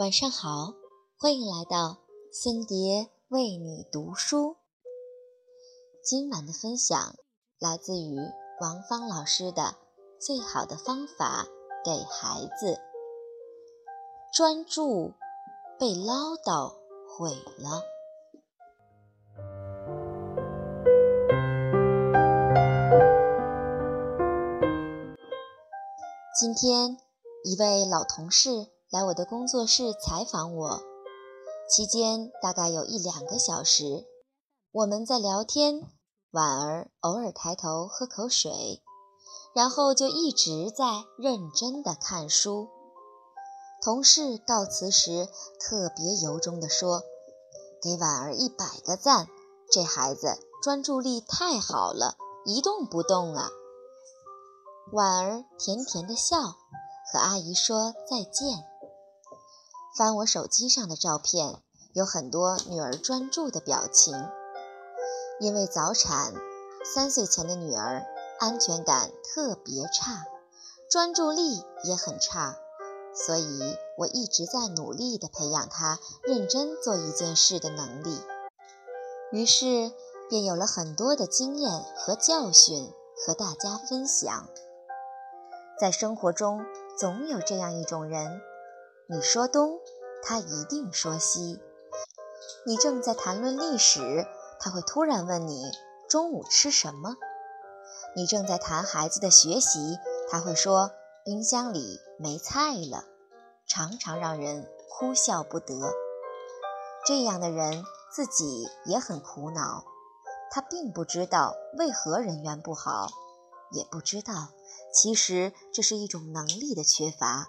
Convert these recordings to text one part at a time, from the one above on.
晚上好，欢迎来到森蝶为你读书。今晚的分享来自于王芳老师的《最好的方法给孩子》。专注被唠叨毁了。今天，一位老同事来我的工作室采访我，期间大概有一两个小时，我们在聊天，婉儿偶尔抬头喝口水，然后就一直在认真的看书。同事告辞时特别由衷地说：“给婉儿一百个赞，这孩子专注力太好了，一动不动啊。”婉儿甜甜的笑，和阿姨说再见。翻我手机上的照片，有很多女儿专注的表情。因为早产，三岁前的女儿安全感特别差，专注力也很差，所以我一直在努力地培养她认真做一件事的能力。于是便有了很多的经验和教训和大家分享。在生活中，总有这样一种人：你说东，他一定说西；你正在谈论历史，他会突然问你中午吃什么；你正在谈孩子的学习，他会说冰箱里没菜了，常常让人哭笑不得。这样的人自己也很苦恼，他并不知道为何人缘不好，也不知道。其实这是一种能力的缺乏，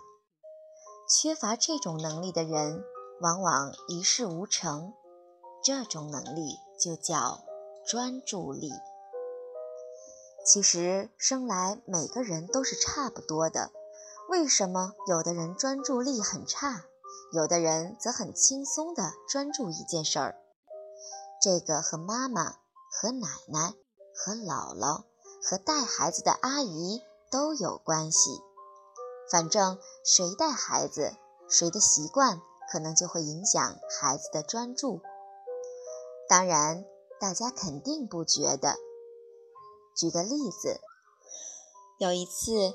缺乏这种能力的人往往一事无成。这种能力就叫专注力。其实生来每个人都是差不多的，为什么有的人专注力很差，有的人则很轻松地专注一件事儿？这个和妈妈、和奶奶、和姥姥、和带孩子的阿姨。都有关系，反正谁带孩子，谁的习惯可能就会影响孩子的专注。当然，大家肯定不觉得。举个例子，有一次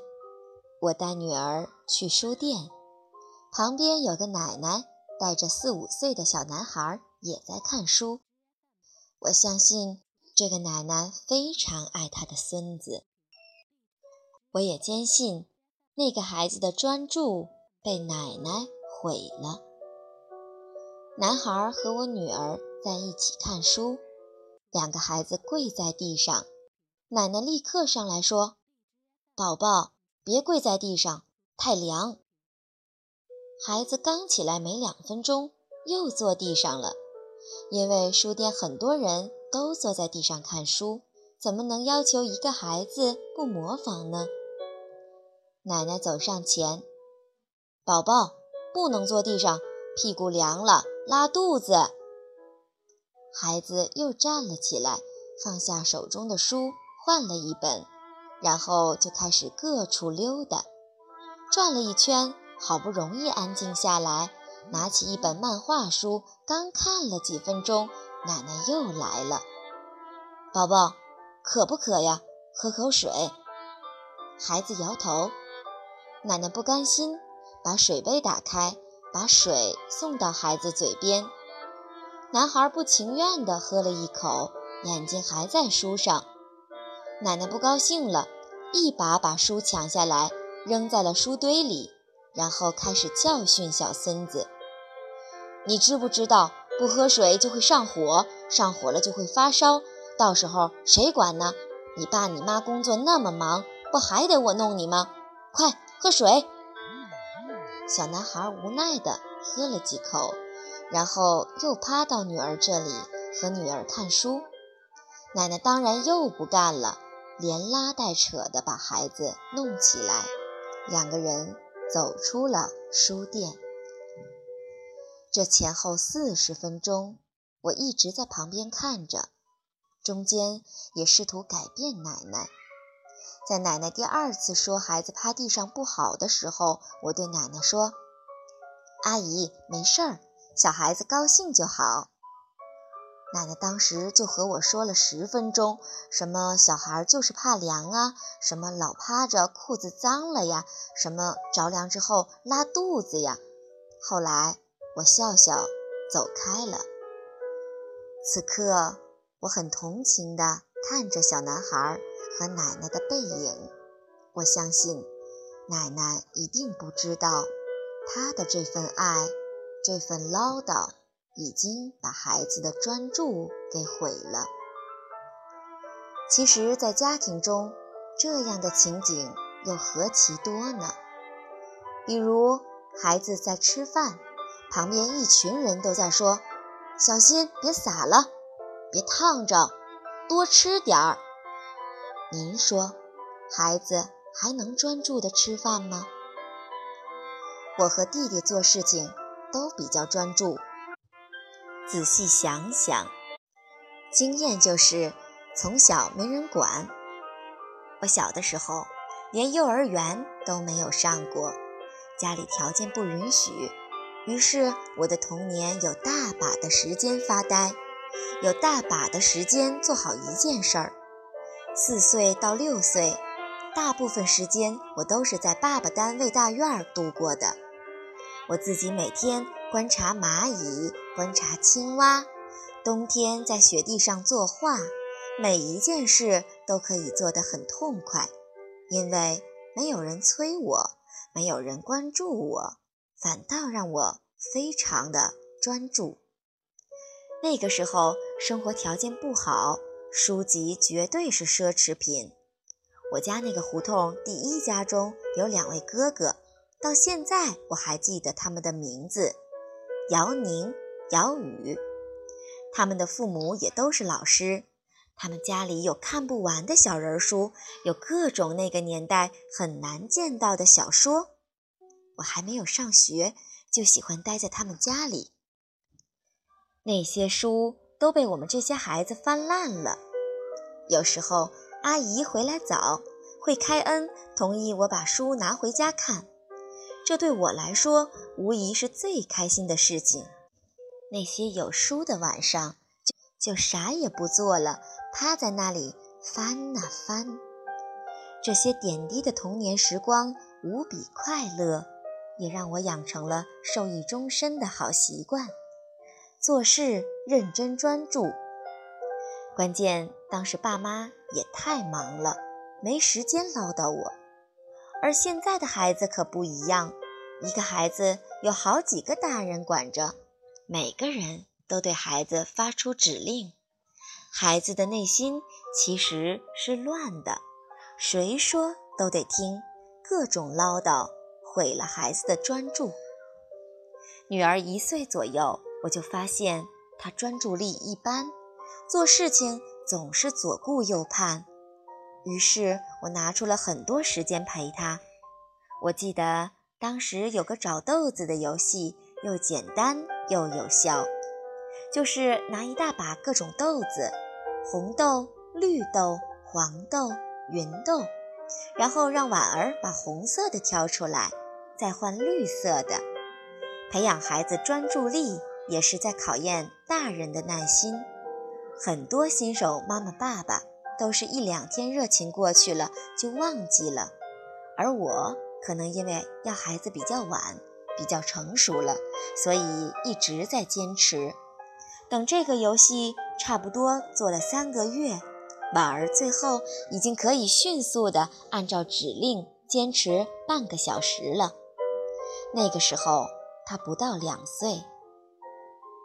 我带女儿去书店，旁边有个奶奶带着四五岁的小男孩也在看书。我相信这个奶奶非常爱她的孙子。我也坚信，那个孩子的专注被奶奶毁了。男孩和我女儿在一起看书，两个孩子跪在地上，奶奶立刻上来说：“宝宝，别跪在地上，太凉。”孩子刚起来没两分钟，又坐地上了，因为书店很多人都坐在地上看书，怎么能要求一个孩子不模仿呢？奶奶走上前，宝宝不能坐地上，屁股凉了，拉肚子。孩子又站了起来，放下手中的书，换了一本，然后就开始各处溜达，转了一圈，好不容易安静下来，拿起一本漫画书，刚看了几分钟，奶奶又来了，宝宝渴不渴呀？喝口水。孩子摇头。奶奶不甘心，把水杯打开，把水送到孩子嘴边。男孩不情愿地喝了一口，眼睛还在书上。奶奶不高兴了，一把把书抢下来，扔在了书堆里，然后开始教训小孙子：“你知不知道，不喝水就会上火，上火了就会发烧，到时候谁管呢？你爸你妈工作那么忙，不还得我弄你吗？快！”喝水。小男孩无奈地喝了几口，然后又趴到女儿这里和女儿看书。奶奶当然又不干了，连拉带扯地把孩子弄起来，两个人走出了书店。这前后四十分钟，我一直在旁边看着，中间也试图改变奶奶。在奶奶第二次说孩子趴地上不好的时候，我对奶奶说：“阿姨，没事儿，小孩子高兴就好。”奶奶当时就和我说了十分钟，什么小孩就是怕凉啊，什么老趴着裤子脏了呀，什么着凉之后拉肚子呀。后来我笑笑走开了。此刻我很同情地看着小男孩和奶奶的背影，我相信奶奶一定不知道她的这份爱，这份唠叨。已经把孩子的专注给毁了。其实，在家庭中，这样的情景又何其多呢？比如，孩子在吃饭，旁边一群人都在说：“小心别洒了，别烫着，多吃点儿。”您说，孩子还能专注的吃饭吗？我和弟弟做事情都比较专注。仔细想想，经验就是从小没人管。我小的时候连幼儿园都没有上过，家里条件不允许，于是我的童年有大把的时间发呆，有大把的时间做好一件事儿。四岁到六岁，大部分时间我都是在爸爸单位大院度过的。我自己每天。观察蚂蚁，观察青蛙，冬天在雪地上作画，每一件事都可以做得很痛快，因为没有人催我，没有人关注我，反倒让我非常的专注。那个时候生活条件不好，书籍绝对是奢侈品。我家那个胡同第一家中有两位哥哥，到现在我还记得他们的名字。姚宁、姚宇，他们的父母也都是老师。他们家里有看不完的小人书，有各种那个年代很难见到的小说。我还没有上学，就喜欢待在他们家里。那些书都被我们这些孩子翻烂了。有时候阿姨回来早，会开恩同意我把书拿回家看。这对我来说无疑是最开心的事情。那些有书的晚上，就就啥也不做了，趴在那里翻呐翻。这些点滴的童年时光无比快乐，也让我养成了受益终身的好习惯：做事认真专注。关键当时爸妈也太忙了，没时间唠叨我。而现在的孩子可不一样，一个孩子有好几个大人管着，每个人都对孩子发出指令，孩子的内心其实是乱的，谁说都得听，各种唠叨毁了孩子的专注。女儿一岁左右，我就发现他专注力一般，做事情总是左顾右盼。于是我拿出了很多时间陪他。我记得当时有个找豆子的游戏，又简单又有效，就是拿一大把各种豆子，红豆、绿豆、黄豆、芸豆，然后让婉儿把红色的挑出来，再换绿色的。培养孩子专注力，也是在考验大人的耐心。很多新手妈妈、爸爸。都是一两天热情过去了就忘记了，而我可能因为要孩子比较晚，比较成熟了，所以一直在坚持。等这个游戏差不多做了三个月，婉儿最后已经可以迅速的按照指令坚持半个小时了。那个时候她不到两岁，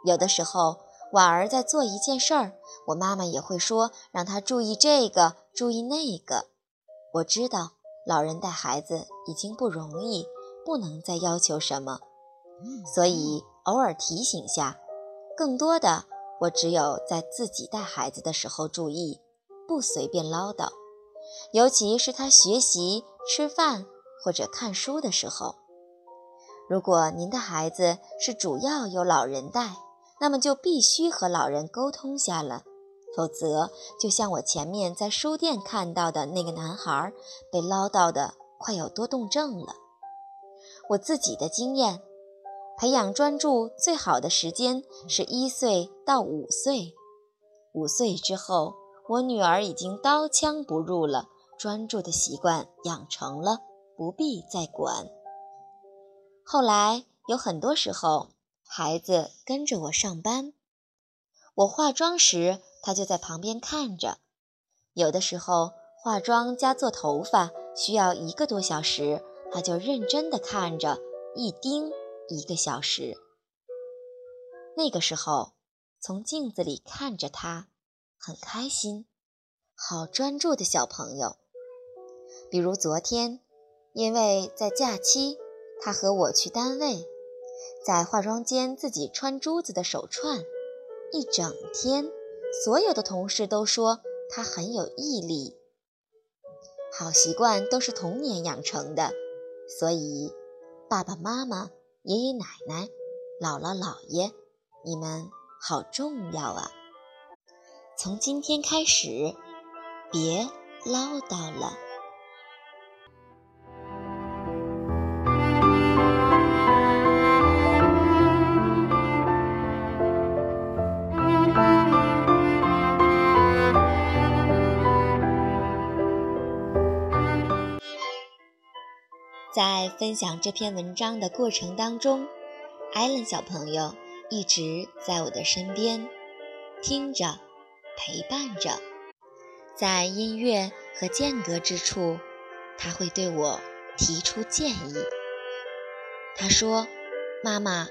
有的时候。婉儿在做一件事儿，我妈妈也会说让她注意这个，注意那个。我知道老人带孩子已经不容易，不能再要求什么，所以偶尔提醒下。更多的，我只有在自己带孩子的时候注意，不随便唠叨，尤其是他学习、吃饭或者看书的时候。如果您的孩子是主要由老人带，那么就必须和老人沟通下了，否则就像我前面在书店看到的那个男孩，被唠叨的快有多动症了。我自己的经验，培养专注最好的时间是一岁到五岁。五岁之后，我女儿已经刀枪不入了，专注的习惯养成了，不必再管。后来有很多时候，孩子跟着我上班，我化妆时，他就在旁边看着。有的时候，化妆加做头发需要一个多小时，他就认真的看着，一盯。一个小时。那个时候，从镜子里看着他，很开心，好专注的小朋友。比如昨天，因为在假期，他和我去单位，在化妆间自己穿珠子的手串，一整天，所有的同事都说他很有毅力。好习惯都是童年养成的，所以爸爸妈妈。爷爷奶奶、姥姥姥爷，你们好重要啊！从今天开始，别唠叨了。分享这篇文章的过程当中，艾伦小朋友一直在我的身边，听着，陪伴着。在音乐和间隔之处，他会对我提出建议。他说：“妈妈，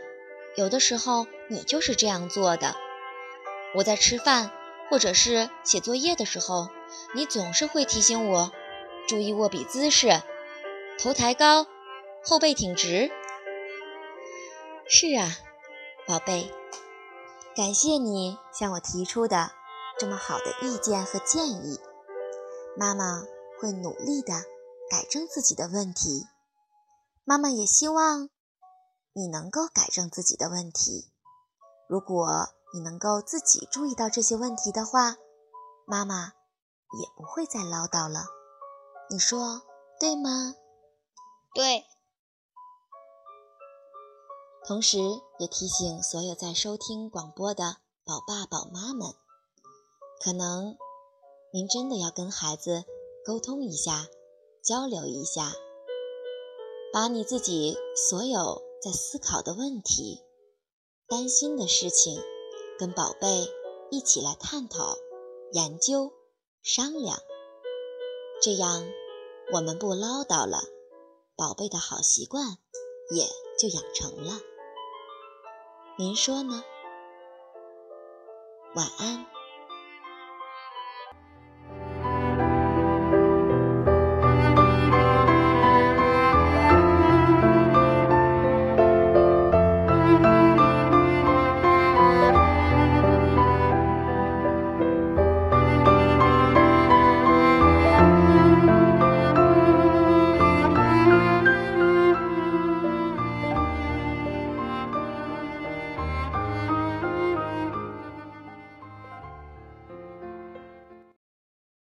有的时候你就是这样做的。我在吃饭或者是写作业的时候，你总是会提醒我注意握笔姿势。”头抬高，后背挺直。是啊，宝贝，感谢你向我提出的这么好的意见和建议。妈妈会努力的改正自己的问题。妈妈也希望你能够改正自己的问题。如果你能够自己注意到这些问题的话，妈妈也不会再唠叨了。你说对吗？对，同时也提醒所有在收听广播的宝爸宝妈们，可能您真的要跟孩子沟通一下，交流一下，把你自己所有在思考的问题、担心的事情，跟宝贝一起来探讨、研究、商量，这样我们不唠叨了。宝贝的好习惯也就养成了，您说呢？晚安。